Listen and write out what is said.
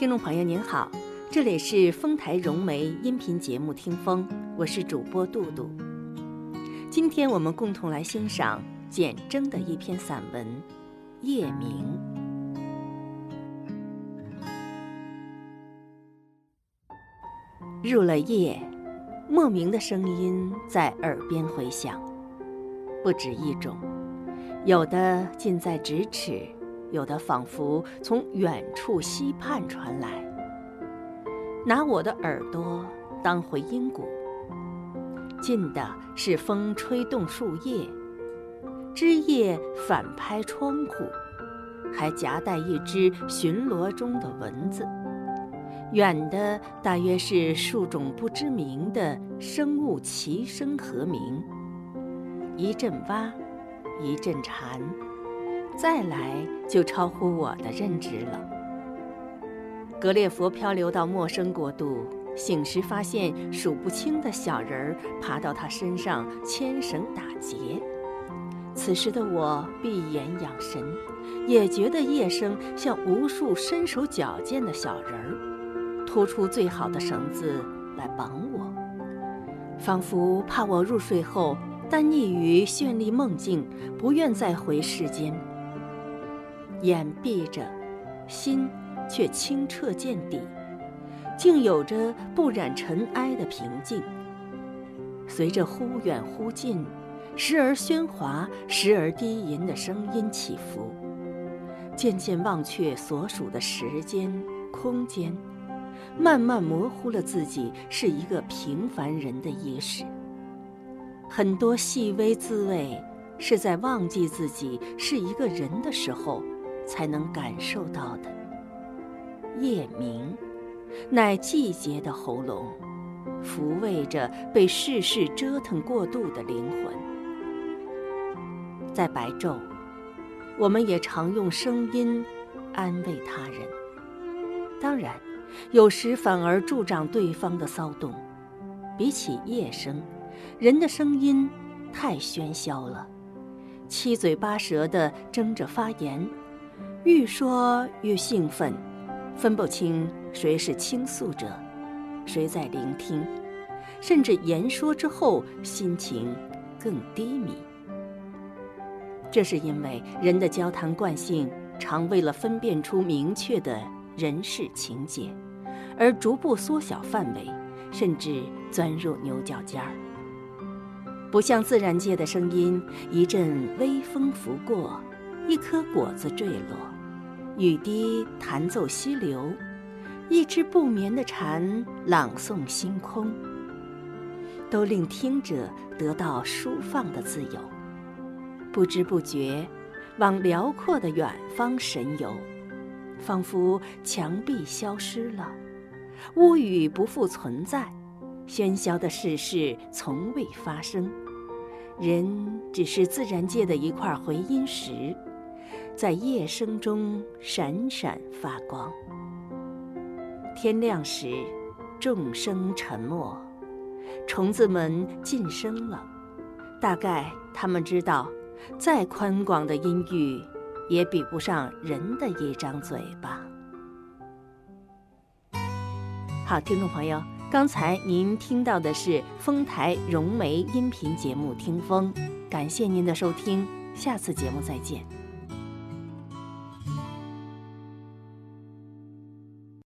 听众朋友您好，这里是丰台融媒音频节目《听风》，我是主播杜杜。今天我们共同来欣赏简征的一篇散文《夜明》。入了夜，莫名的声音在耳边回响，不止一种，有的近在咫尺。有的仿佛从远处溪畔传来，拿我的耳朵当回音鼓。近的是风吹动树叶，枝叶反拍窗户，还夹带一只巡逻中的蚊子；远的大约是数种不知名的生物齐声和鸣，一阵蛙，一阵蝉。再来就超乎我的认知了。格列佛漂流到陌生国度，醒时发现数不清的小人儿爬到他身上牵绳打结。此时的我闭眼养神，也觉得夜声像无数身手矫健的小人儿，拖出最好的绳子来绑我，仿佛怕我入睡后耽溺于绚丽梦境，不愿再回世间。眼闭着，心却清澈见底，竟有着不染尘埃的平静。随着忽远忽近、时而喧哗、时而低吟的声音起伏，渐渐忘却所属的时间、空间，慢慢模糊了自己是一个平凡人的意识。很多细微滋味，是在忘记自己是一个人的时候。才能感受到的夜明，乃季节的喉咙，抚慰着被世事折腾过度的灵魂。在白昼，我们也常用声音安慰他人，当然，有时反而助长对方的骚动。比起夜声，人的声音太喧嚣了，七嘴八舌地争着发言。愈说愈兴奋，分不清谁是倾诉者，谁在聆听，甚至言说之后心情更低迷。这是因为人的交谈惯性常为了分辨出明确的人事情节，而逐步缩小范围，甚至钻入牛角尖儿。不像自然界的声音，一阵微风拂过。一颗果子坠落，雨滴弹奏溪流，一只不眠的蝉朗诵星空，都令听者得到舒放的自由，不知不觉往辽阔的远方神游，仿佛墙壁消失了，屋宇不复存在，喧嚣的世事从未发生，人只是自然界的一块回音石。在夜声中闪闪发光。天亮时，众生沉默，虫子们噤声了。大概他们知道，再宽广的音域，也比不上人的一张嘴巴。好，听众朋友，刚才您听到的是丰台融媒音频节目《听风》，感谢您的收听，下次节目再见。